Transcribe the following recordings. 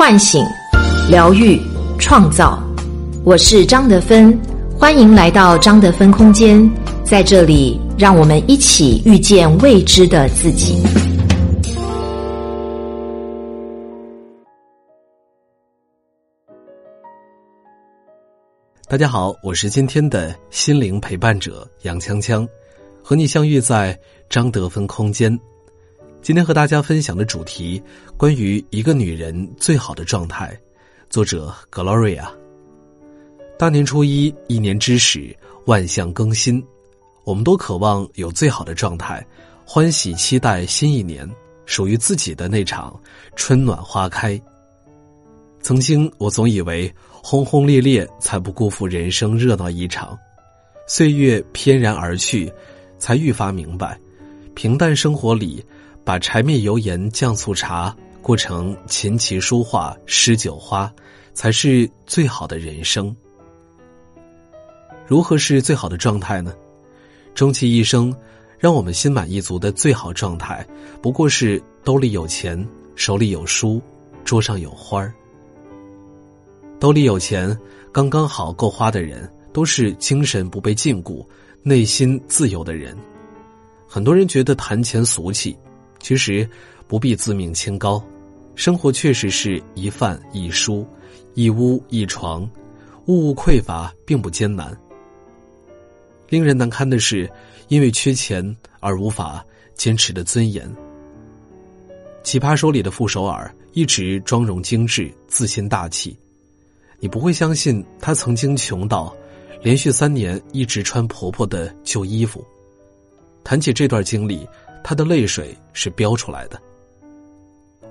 唤醒、疗愈、创造。我是张德芬，欢迎来到张德芬空间，在这里，让我们一起遇见未知的自己。大家好，我是今天的心灵陪伴者杨锵锵，和你相遇在张德芬空间。今天和大家分享的主题，关于一个女人最好的状态。作者 Gloria。大年初一，一年之始，万象更新，我们都渴望有最好的状态，欢喜期待新一年属于自己的那场春暖花开。曾经，我总以为。轰轰烈烈，才不辜负人生热闹一场；岁月翩然而去，才愈发明白，平淡生活里，把柴米油盐酱醋茶过成琴棋书画诗酒花，才是最好的人生。如何是最好的状态呢？终其一生，让我们心满意足的最好状态，不过是兜里有钱，手里有书，桌上有花儿。兜里有钱，刚刚好够花的人，都是精神不被禁锢、内心自由的人。很多人觉得谈钱俗气，其实不必自命清高。生活确实是一饭一书、一屋一床，物物匮乏并不艰难。令人难堪的是，因为缺钱而无法坚持的尊严。奇葩说里的傅首尔一直妆容精致、自信大气。你不会相信，她曾经穷到连续三年一直穿婆婆的旧衣服。谈起这段经历，她的泪水是飙出来的。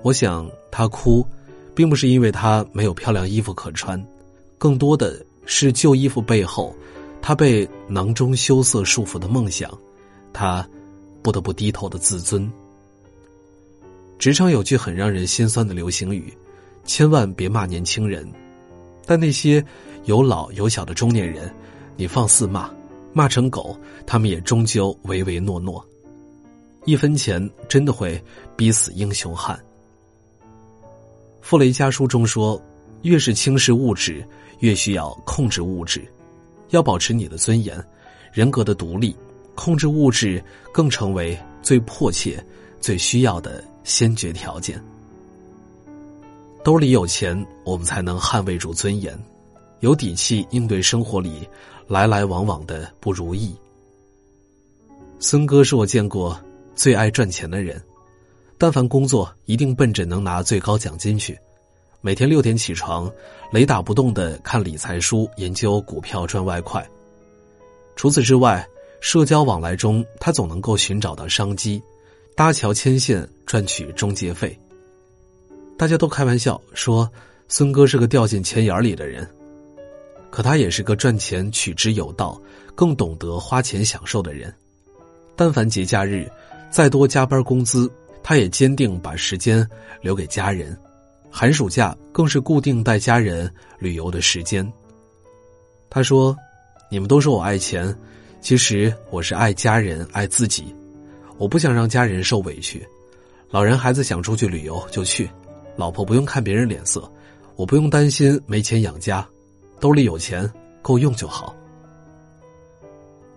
我想，她哭，并不是因为她没有漂亮衣服可穿，更多的是旧衣服背后，她被囊中羞涩束缚的梦想，她不得不低头的自尊。职场有句很让人心酸的流行语：千万别骂年轻人。但那些有老有小的中年人，你放肆骂，骂成狗，他们也终究唯唯诺诺。一分钱真的会逼死英雄汉。傅雷家书中说，越是轻视物质，越需要控制物质。要保持你的尊严、人格的独立，控制物质更成为最迫切、最需要的先决条件。兜里有钱，我们才能捍卫住尊严，有底气应对生活里来来往往的不如意。孙哥是我见过最爱赚钱的人，但凡工作一定奔着能拿最高奖金去，每天六点起床，雷打不动的看理财书，研究股票赚外快。除此之外，社交往来中他总能够寻找到商机，搭桥牵线赚取中介费。大家都开玩笑说，孙哥是个掉进钱眼里的人，可他也是个赚钱取之有道、更懂得花钱享受的人。但凡节假日，再多加班工资，他也坚定把时间留给家人。寒暑假更是固定带家人旅游的时间。他说：“你们都说我爱钱，其实我是爱家人、爱自己。我不想让家人受委屈，老人孩子想出去旅游就去。”老婆不用看别人脸色，我不用担心没钱养家，兜里有钱够用就好。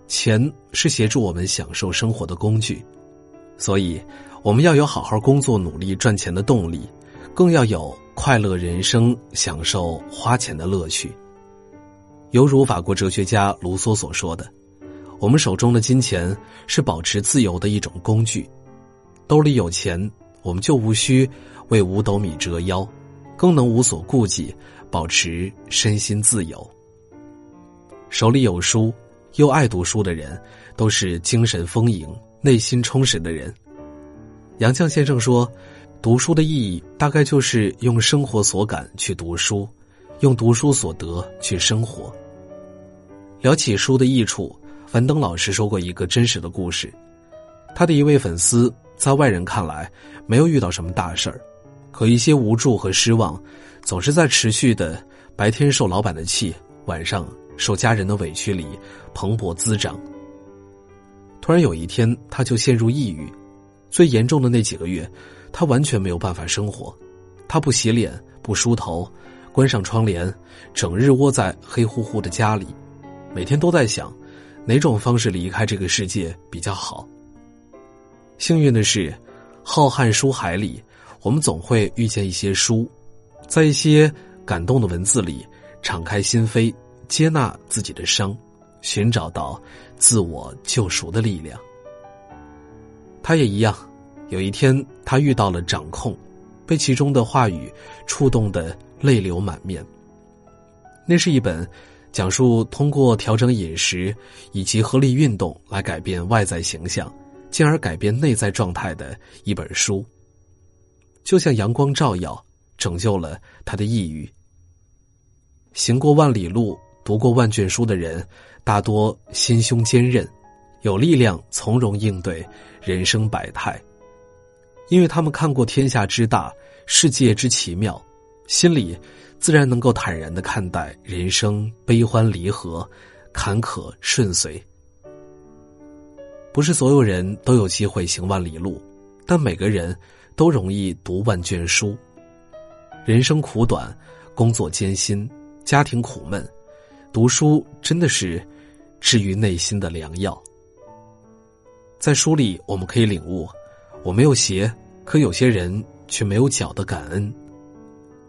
钱是协助我们享受生活的工具，所以我们要有好好工作、努力赚钱的动力，更要有快乐人生、享受花钱的乐趣。犹如法国哲学家卢梭所说的：“我们手中的金钱是保持自由的一种工具，兜里有钱，我们就无需。”为五斗米折腰，更能无所顾忌，保持身心自由。手里有书，又爱读书的人，都是精神丰盈、内心充实的人。杨绛先生说：“读书的意义，大概就是用生活所感去读书，用读书所得去生活。”聊起书的益处，樊登老师说过一个真实的故事：他的一位粉丝，在外人看来，没有遇到什么大事儿。可一些无助和失望，总是在持续的白天受老板的气，晚上受家人的委屈里蓬勃滋长。突然有一天，他就陷入抑郁，最严重的那几个月，他完全没有办法生活，他不洗脸，不梳头，关上窗帘，整日窝在黑乎乎的家里，每天都在想，哪种方式离开这个世界比较好。幸运的是，浩瀚书海里，我们总会遇见一些书，在一些感动的文字里，敞开心扉，接纳自己的伤，寻找到自我救赎的力量。他也一样，有一天他遇到了掌控，被其中的话语触动的泪流满面。那是一本讲述通过调整饮食以及合理运动来改变外在形象。进而改变内在状态的一本书，就像阳光照耀，拯救了他的抑郁。行过万里路、读过万卷书的人，大多心胸坚韧，有力量从容应对人生百态，因为他们看过天下之大，世界之奇妙，心里自然能够坦然的看待人生悲欢离合、坎坷顺遂。不是所有人都有机会行万里路，但每个人都容易读万卷书。人生苦短，工作艰辛，家庭苦闷，读书真的是治愈内心的良药。在书里，我们可以领悟：我没有鞋，可有些人却没有脚的感恩；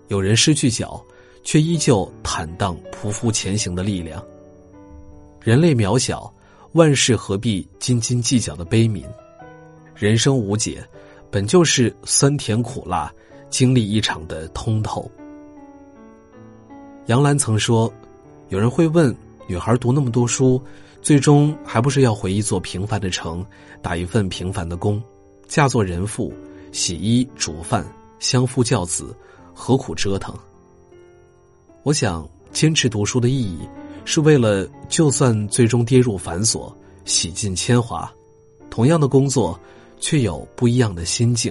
有人失去脚，却依旧坦荡匍匐前行的力量。人类渺小。万事何必斤斤计较的悲悯，人生无解，本就是酸甜苦辣，经历一场的通透。杨澜曾说：“有人会问，女孩读那么多书，最终还不是要回一座平凡的城，打一份平凡的工，嫁做人妇，洗衣煮饭，相夫教子，何苦折腾？”我想，坚持读书的意义。是为了，就算最终跌入繁琐、洗尽铅华，同样的工作，却有不一样的心境；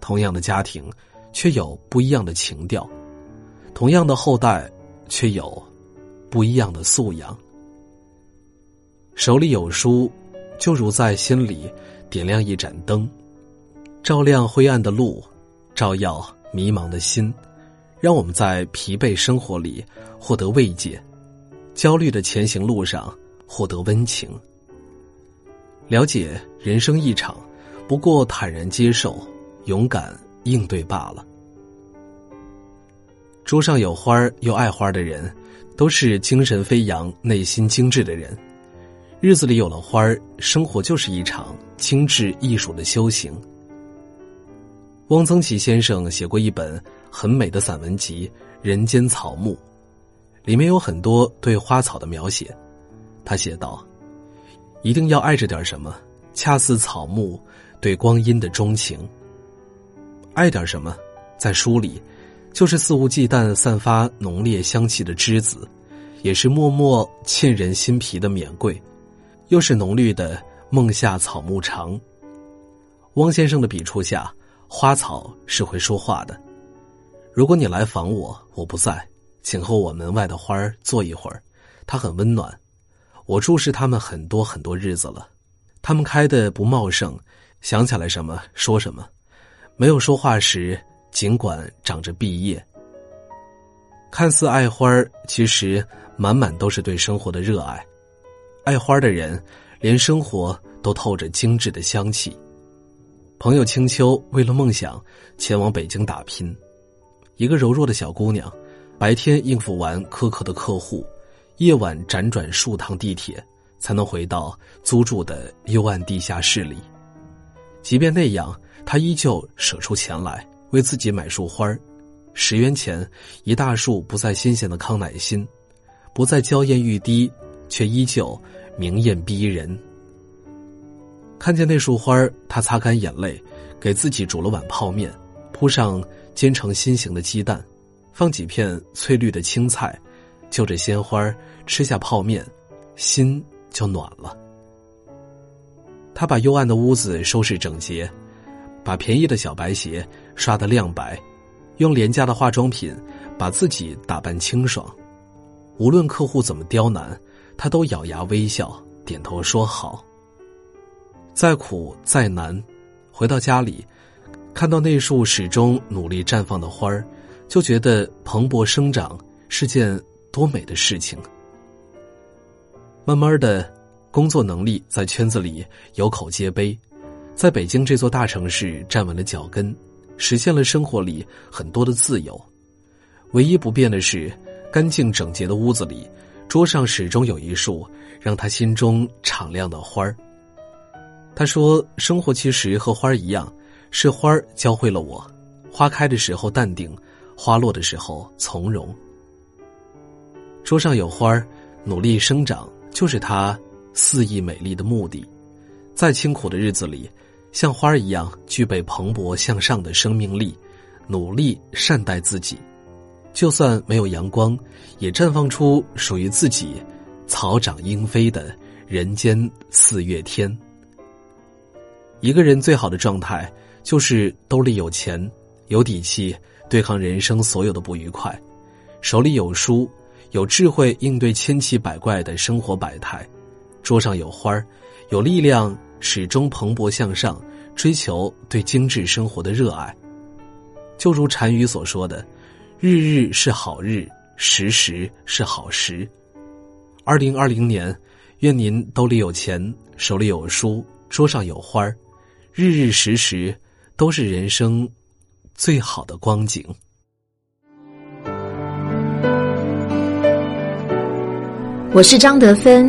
同样的家庭，却有不一样的情调；同样的后代，却有不一样的素养。手里有书，就如在心里点亮一盏灯，照亮灰暗的路，照耀迷茫的心，让我们在疲惫生活里获得慰藉。焦虑的前行路上，获得温情。了解人生一场，不过坦然接受、勇敢应对罢了。桌上有花又爱花的人，都是精神飞扬、内心精致的人。日子里有了花儿生活就是一场精致艺术的修行。汪曾祺先生写过一本很美的散文集《人间草木》。里面有很多对花草的描写，他写道：“一定要爱着点什么，恰似草木对光阴的钟情。爱点什么，在书里，就是肆无忌惮散发浓烈香气的栀子，也是默默沁人心脾的免桂，又是浓绿的梦夏草木长。汪先生的笔触下，花草是会说话的。如果你来访我，我不在。”请和我门外的花儿坐一会儿，它很温暖。我注视它们很多很多日子了，它们开的不茂盛，想起来什么说什么，没有说话时，尽管长着碧叶。看似爱花，其实满满都是对生活的热爱。爱花的人，连生活都透着精致的香气。朋友青秋为了梦想前往北京打拼，一个柔弱的小姑娘。白天应付完苛刻的客户，夜晚辗转数趟地铁，才能回到租住的幽暗地下室里。即便那样，他依旧舍出钱来为自己买束花十元钱一大束，不再新鲜的康乃馨，不再娇艳欲滴，却依旧明艳逼人。看见那束花他擦干眼泪，给自己煮了碗泡面，铺上煎成心形的鸡蛋。放几片翠绿的青菜，就着鲜花吃下泡面，心就暖了。他把幽暗的屋子收拾整洁，把便宜的小白鞋刷得亮白，用廉价的化妆品把自己打扮清爽。无论客户怎么刁难，他都咬牙微笑，点头说好。再苦再难，回到家里，看到那束始终努力绽放的花儿，就觉得蓬勃生长是件多美的事情。慢慢的，工作能力在圈子里有口皆碑，在北京这座大城市站稳了脚跟，实现了生活里很多的自由。唯一不变的是，干净整洁的屋子里，桌上始终有一束让他心中敞亮的花儿。他说：“生活其实和花儿一样，是花儿教会了我，花开的时候淡定，花落的时候从容。桌上有花儿，努力生长，就是他肆意美丽的目的。再清苦的日子里，像花儿一样具备蓬勃向上的生命力，努力善待自己。”就算没有阳光，也绽放出属于自己草长莺飞的人间四月天。一个人最好的状态，就是兜里有钱，有底气对抗人生所有的不愉快；手里有书，有智慧应对千奇百怪的生活百态；桌上有花儿，有力量始终蓬勃向上，追求对精致生活的热爱。就如禅语所说的。日日是好日，时时是好时。二零二零年，愿您兜里有钱，手里有书，桌上有花儿，日日时时都是人生最好的光景。我是张德芬，